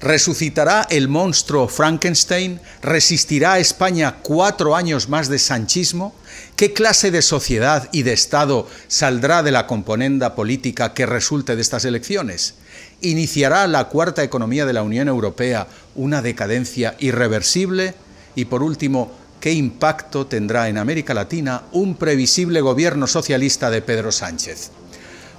¿Resucitará el monstruo Frankenstein? ¿Resistirá España cuatro años más de sanchismo? ¿Qué clase de sociedad y de Estado saldrá de la componenda política que resulte de estas elecciones? ¿Iniciará la cuarta economía de la Unión Europea una decadencia irreversible? Y por último, ¿qué impacto tendrá en América Latina un previsible gobierno socialista de Pedro Sánchez?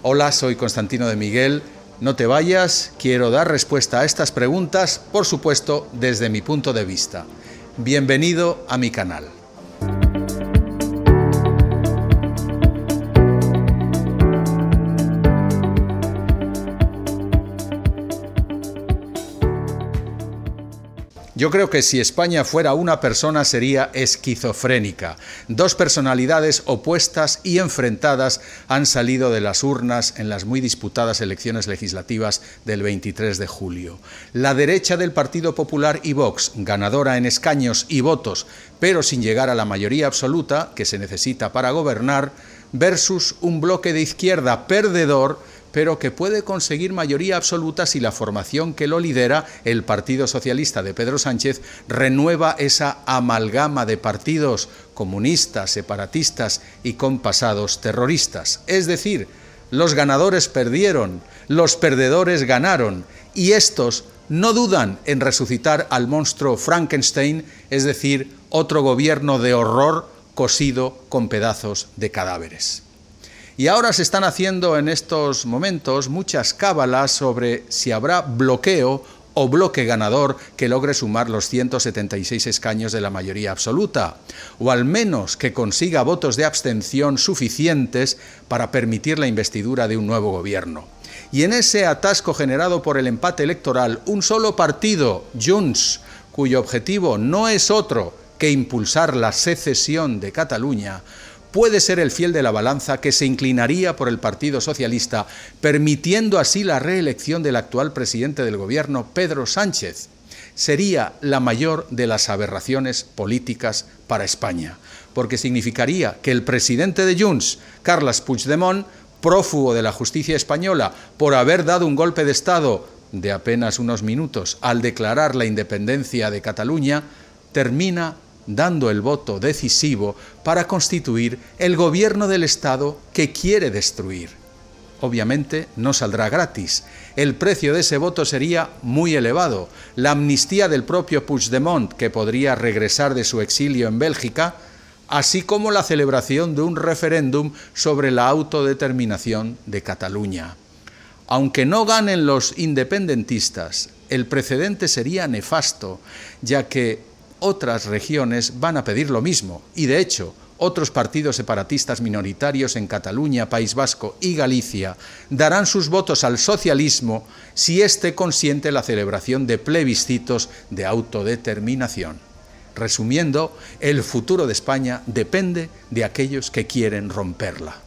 Hola, soy Constantino de Miguel no te vayas, quiero dar respuesta a estas preguntas, por supuesto, desde mi punto de vista. Bienvenido a mi canal. Yo creo que si España fuera una persona sería esquizofrénica. Dos personalidades opuestas y enfrentadas han salido de las urnas en las muy disputadas elecciones legislativas del 23 de julio. La derecha del Partido Popular y Vox, ganadora en escaños y votos, pero sin llegar a la mayoría absoluta que se necesita para gobernar, versus un bloque de izquierda perdedor pero que puede conseguir mayoría absoluta si la formación que lo lidera, el Partido Socialista de Pedro Sánchez, renueva esa amalgama de partidos comunistas, separatistas y con pasados terroristas. Es decir, los ganadores perdieron, los perdedores ganaron, y estos no dudan en resucitar al monstruo Frankenstein, es decir, otro gobierno de horror cosido con pedazos de cadáveres. Y ahora se están haciendo en estos momentos muchas cábalas sobre si habrá bloqueo o bloque ganador que logre sumar los 176 escaños de la mayoría absoluta, o al menos que consiga votos de abstención suficientes para permitir la investidura de un nuevo gobierno. Y en ese atasco generado por el empate electoral, un solo partido, Junts, cuyo objetivo no es otro que impulsar la secesión de Cataluña, puede ser el fiel de la balanza que se inclinaría por el Partido Socialista, permitiendo así la reelección del actual presidente del Gobierno, Pedro Sánchez. Sería la mayor de las aberraciones políticas para España, porque significaría que el presidente de Junts, Carles Puigdemont, prófugo de la justicia española por haber dado un golpe de Estado de apenas unos minutos al declarar la independencia de Cataluña, termina dando el voto decisivo para constituir el gobierno del Estado que quiere destruir. Obviamente no saldrá gratis. El precio de ese voto sería muy elevado. La amnistía del propio Puigdemont, que podría regresar de su exilio en Bélgica, así como la celebración de un referéndum sobre la autodeterminación de Cataluña. Aunque no ganen los independentistas, el precedente sería nefasto, ya que otras regiones van a pedir lo mismo y de hecho otros partidos separatistas minoritarios en Cataluña, País Vasco y Galicia darán sus votos al socialismo si éste consiente la celebración de plebiscitos de autodeterminación. Resumiendo, el futuro de España depende de aquellos que quieren romperla.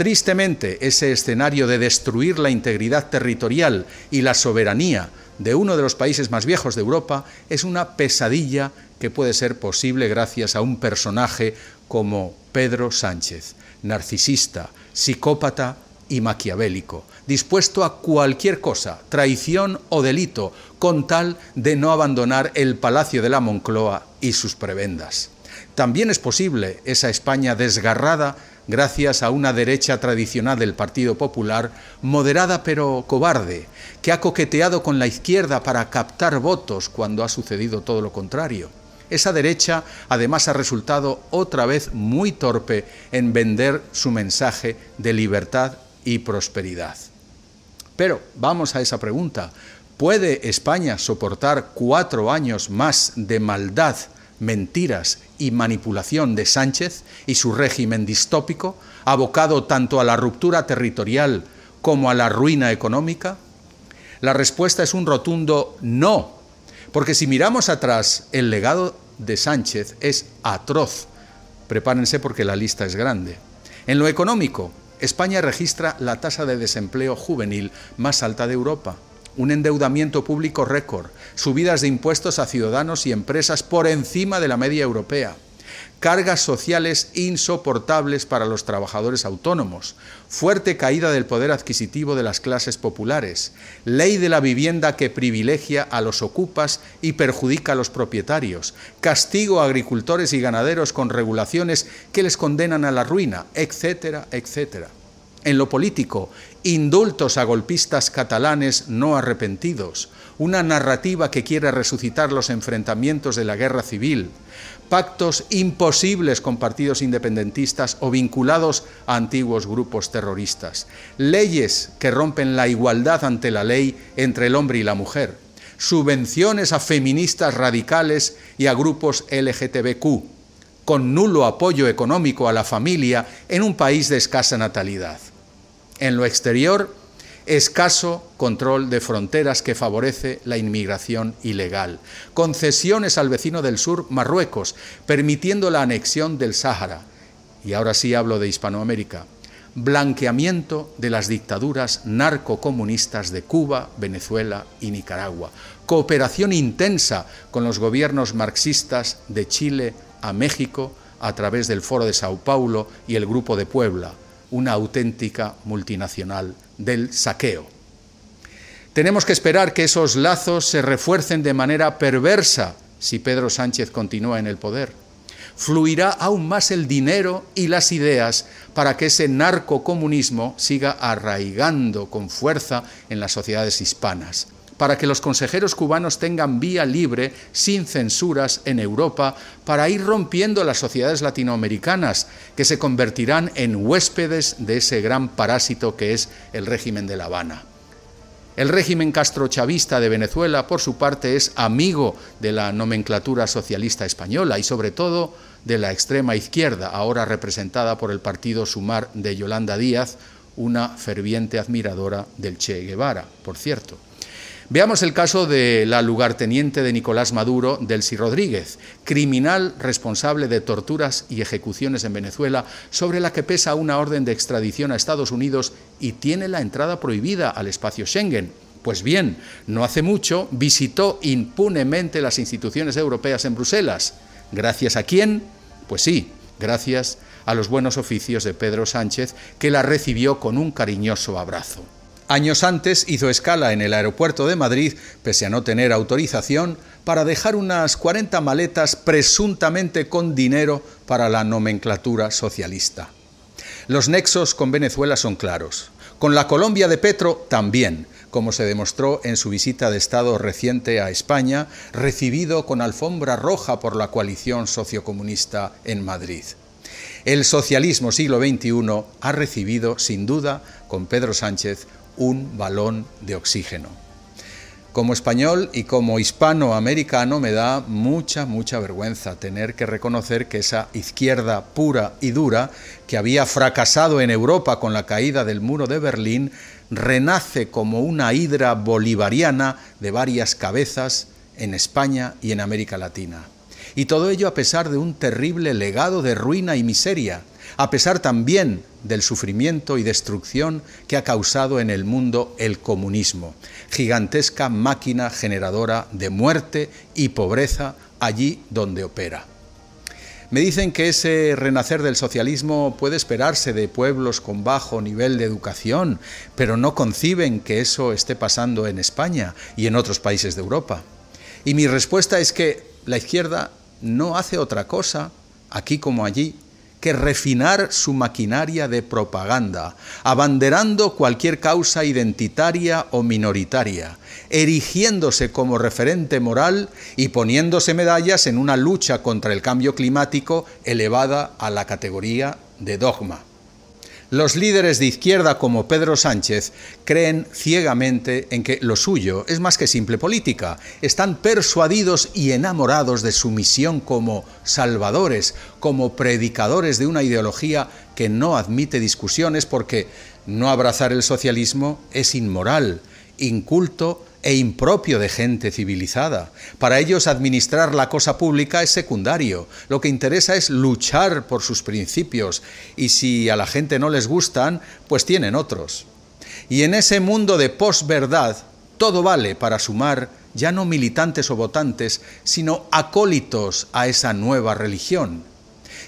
Tristemente, ese escenario de destruir la integridad territorial y la soberanía de uno de los países más viejos de Europa es una pesadilla que puede ser posible gracias a un personaje como Pedro Sánchez, narcisista, psicópata y maquiavélico, dispuesto a cualquier cosa, traición o delito, con tal de no abandonar el Palacio de la Moncloa y sus prebendas. También es posible esa España desgarrada gracias a una derecha tradicional del Partido Popular, moderada pero cobarde, que ha coqueteado con la izquierda para captar votos cuando ha sucedido todo lo contrario. Esa derecha además ha resultado otra vez muy torpe en vender su mensaje de libertad y prosperidad. Pero vamos a esa pregunta. ¿Puede España soportar cuatro años más de maldad mentiras y manipulación de Sánchez y su régimen distópico, abocado tanto a la ruptura territorial como a la ruina económica? La respuesta es un rotundo no, porque si miramos atrás, el legado de Sánchez es atroz. Prepárense porque la lista es grande. En lo económico, España registra la tasa de desempleo juvenil más alta de Europa un endeudamiento público récord, subidas de impuestos a ciudadanos y empresas por encima de la media europea, cargas sociales insoportables para los trabajadores autónomos, fuerte caída del poder adquisitivo de las clases populares, ley de la vivienda que privilegia a los ocupas y perjudica a los propietarios, castigo a agricultores y ganaderos con regulaciones que les condenan a la ruina, etcétera, etcétera. En lo político, indultos a golpistas catalanes no arrepentidos, una narrativa que quiere resucitar los enfrentamientos de la guerra civil, pactos imposibles con partidos independentistas o vinculados a antiguos grupos terroristas, leyes que rompen la igualdad ante la ley entre el hombre y la mujer, subvenciones a feministas radicales y a grupos LGTBQ, con nulo apoyo económico a la familia en un país de escasa natalidad. En lo exterior, escaso control de fronteras que favorece la inmigración ilegal, concesiones al vecino del sur, Marruecos, permitiendo la anexión del Sáhara, y ahora sí hablo de Hispanoamérica, blanqueamiento de las dictaduras narcocomunistas de Cuba, Venezuela y Nicaragua, cooperación intensa con los gobiernos marxistas de Chile a México a través del Foro de Sao Paulo y el Grupo de Puebla, una auténtica multinacional del saqueo. Tenemos que esperar que esos lazos se refuercen de manera perversa si Pedro Sánchez continúa en el poder. Fluirá aún más el dinero y las ideas para que ese narcocomunismo siga arraigando con fuerza en las sociedades hispanas para que los consejeros cubanos tengan vía libre, sin censuras, en Europa, para ir rompiendo las sociedades latinoamericanas, que se convertirán en huéspedes de ese gran parásito que es el régimen de La Habana. El régimen castrochavista de Venezuela, por su parte, es amigo de la nomenclatura socialista española y sobre todo de la extrema izquierda, ahora representada por el partido Sumar de Yolanda Díaz, una ferviente admiradora del Che Guevara, por cierto. Veamos el caso de la lugarteniente de Nicolás Maduro, Delcy Rodríguez, criminal responsable de torturas y ejecuciones en Venezuela, sobre la que pesa una orden de extradición a Estados Unidos y tiene la entrada prohibida al espacio Schengen. Pues bien, no hace mucho visitó impunemente las instituciones europeas en Bruselas. ¿Gracias a quién? Pues sí, gracias a los buenos oficios de Pedro Sánchez, que la recibió con un cariñoso abrazo. Años antes hizo escala en el aeropuerto de Madrid, pese a no tener autorización, para dejar unas 40 maletas presuntamente con dinero para la nomenclatura socialista. Los nexos con Venezuela son claros. Con la Colombia de Petro también, como se demostró en su visita de Estado reciente a España, recibido con alfombra roja por la coalición sociocomunista en Madrid. El socialismo siglo XXI ha recibido, sin duda, con Pedro Sánchez, un balón de oxígeno. Como español y como hispanoamericano me da mucha, mucha vergüenza tener que reconocer que esa izquierda pura y dura, que había fracasado en Europa con la caída del muro de Berlín, renace como una hidra bolivariana de varias cabezas en España y en América Latina. Y todo ello a pesar de un terrible legado de ruina y miseria, a pesar también del sufrimiento y destrucción que ha causado en el mundo el comunismo, gigantesca máquina generadora de muerte y pobreza allí donde opera. Me dicen que ese renacer del socialismo puede esperarse de pueblos con bajo nivel de educación, pero no conciben que eso esté pasando en España y en otros países de Europa. Y mi respuesta es que la izquierda no hace otra cosa, aquí como allí, que refinar su maquinaria de propaganda, abanderando cualquier causa identitaria o minoritaria, erigiéndose como referente moral y poniéndose medallas en una lucha contra el cambio climático elevada a la categoría de dogma. Los líderes de izquierda como Pedro Sánchez creen ciegamente en que lo suyo es más que simple política. Están persuadidos y enamorados de su misión como salvadores, como predicadores de una ideología que no admite discusiones porque no abrazar el socialismo es inmoral, inculto e impropio de gente civilizada. Para ellos administrar la cosa pública es secundario. Lo que interesa es luchar por sus principios y si a la gente no les gustan, pues tienen otros. Y en ese mundo de posverdad, todo vale para sumar ya no militantes o votantes, sino acólitos a esa nueva religión.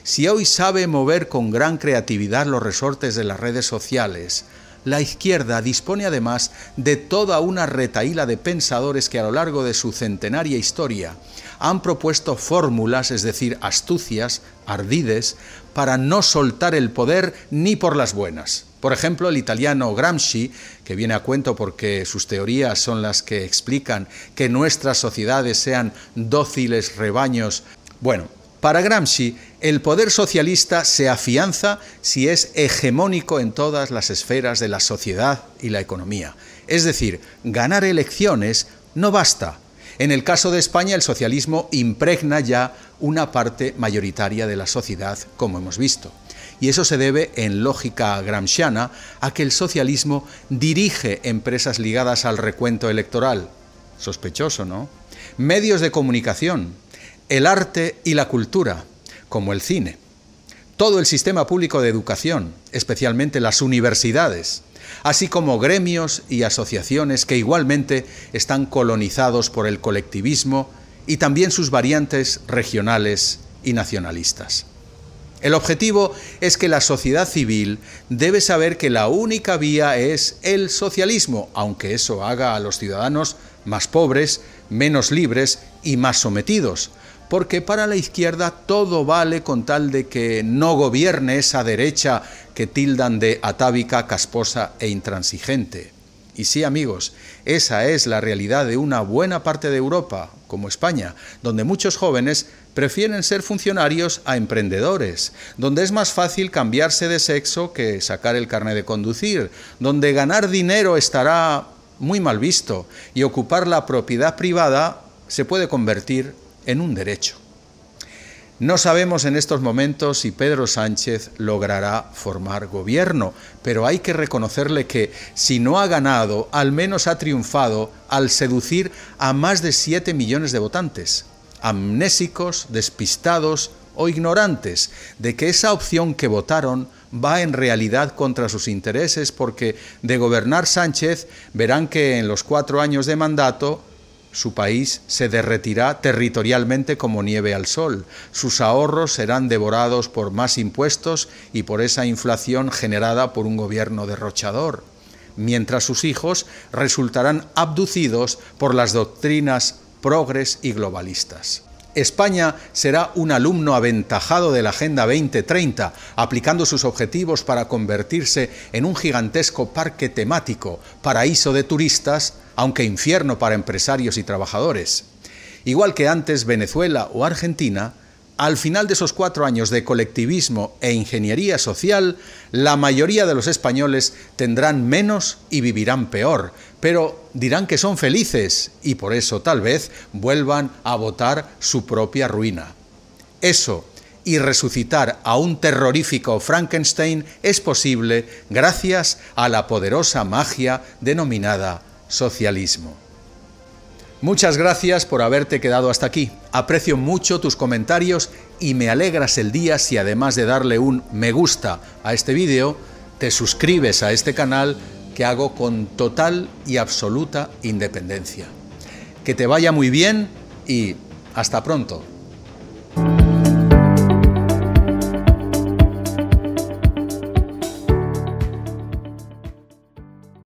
si hoy sabe mover con gran creatividad los resortes de las redes sociales, la izquierda dispone además de toda una retaíla de pensadores que a lo largo de su centenaria historia han propuesto fórmulas, es decir, astucias, ardides, para no soltar el poder ni por las buenas. Por ejemplo, el italiano Gramsci, que viene a cuento porque sus teorías son las que explican que nuestras sociedades sean dóciles rebaños. Bueno, para Gramsci, el poder socialista se afianza si es hegemónico en todas las esferas de la sociedad y la economía. Es decir, ganar elecciones no basta. En el caso de España, el socialismo impregna ya una parte mayoritaria de la sociedad, como hemos visto. Y eso se debe, en lógica gramsciana, a que el socialismo dirige empresas ligadas al recuento electoral. Sospechoso, ¿no? Medios de comunicación, el arte y la cultura, como el cine. Todo el sistema público de educación, especialmente las universidades, así como gremios y asociaciones que igualmente están colonizados por el colectivismo y también sus variantes regionales y nacionalistas. El objetivo es que la sociedad civil debe saber que la única vía es el socialismo, aunque eso haga a los ciudadanos más pobres, menos libres y más sometidos, porque para la izquierda todo vale con tal de que no gobierne esa derecha que tildan de atávica, casposa e intransigente. Y sí, amigos, esa es la realidad de una buena parte de Europa, como España, donde muchos jóvenes prefieren ser funcionarios a emprendedores, donde es más fácil cambiarse de sexo que sacar el carnet de conducir, donde ganar dinero estará muy mal visto y ocupar la propiedad privada se puede convertir en un derecho. No sabemos en estos momentos si Pedro Sánchez logrará formar gobierno, pero hay que reconocerle que si no ha ganado, al menos ha triunfado al seducir a más de 7 millones de votantes, amnésicos, despistados o ignorantes de que esa opción que votaron va en realidad contra sus intereses porque de gobernar Sánchez verán que en los cuatro años de mandato su país se derretirá territorialmente como nieve al sol. Sus ahorros serán devorados por más impuestos y por esa inflación generada por un gobierno derrochador, mientras sus hijos resultarán abducidos por las doctrinas progres y globalistas. España será un alumno aventajado de la Agenda 2030, aplicando sus objetivos para convertirse en un gigantesco parque temático, paraíso de turistas, aunque infierno para empresarios y trabajadores. Igual que antes Venezuela o Argentina, al final de esos cuatro años de colectivismo e ingeniería social, la mayoría de los españoles tendrán menos y vivirán peor, pero dirán que son felices y por eso tal vez vuelvan a votar su propia ruina. Eso y resucitar a un terrorífico Frankenstein es posible gracias a la poderosa magia denominada socialismo. Muchas gracias por haberte quedado hasta aquí. Aprecio mucho tus comentarios y me alegras el día si además de darle un me gusta a este vídeo, te suscribes a este canal que hago con total y absoluta independencia. Que te vaya muy bien y hasta pronto.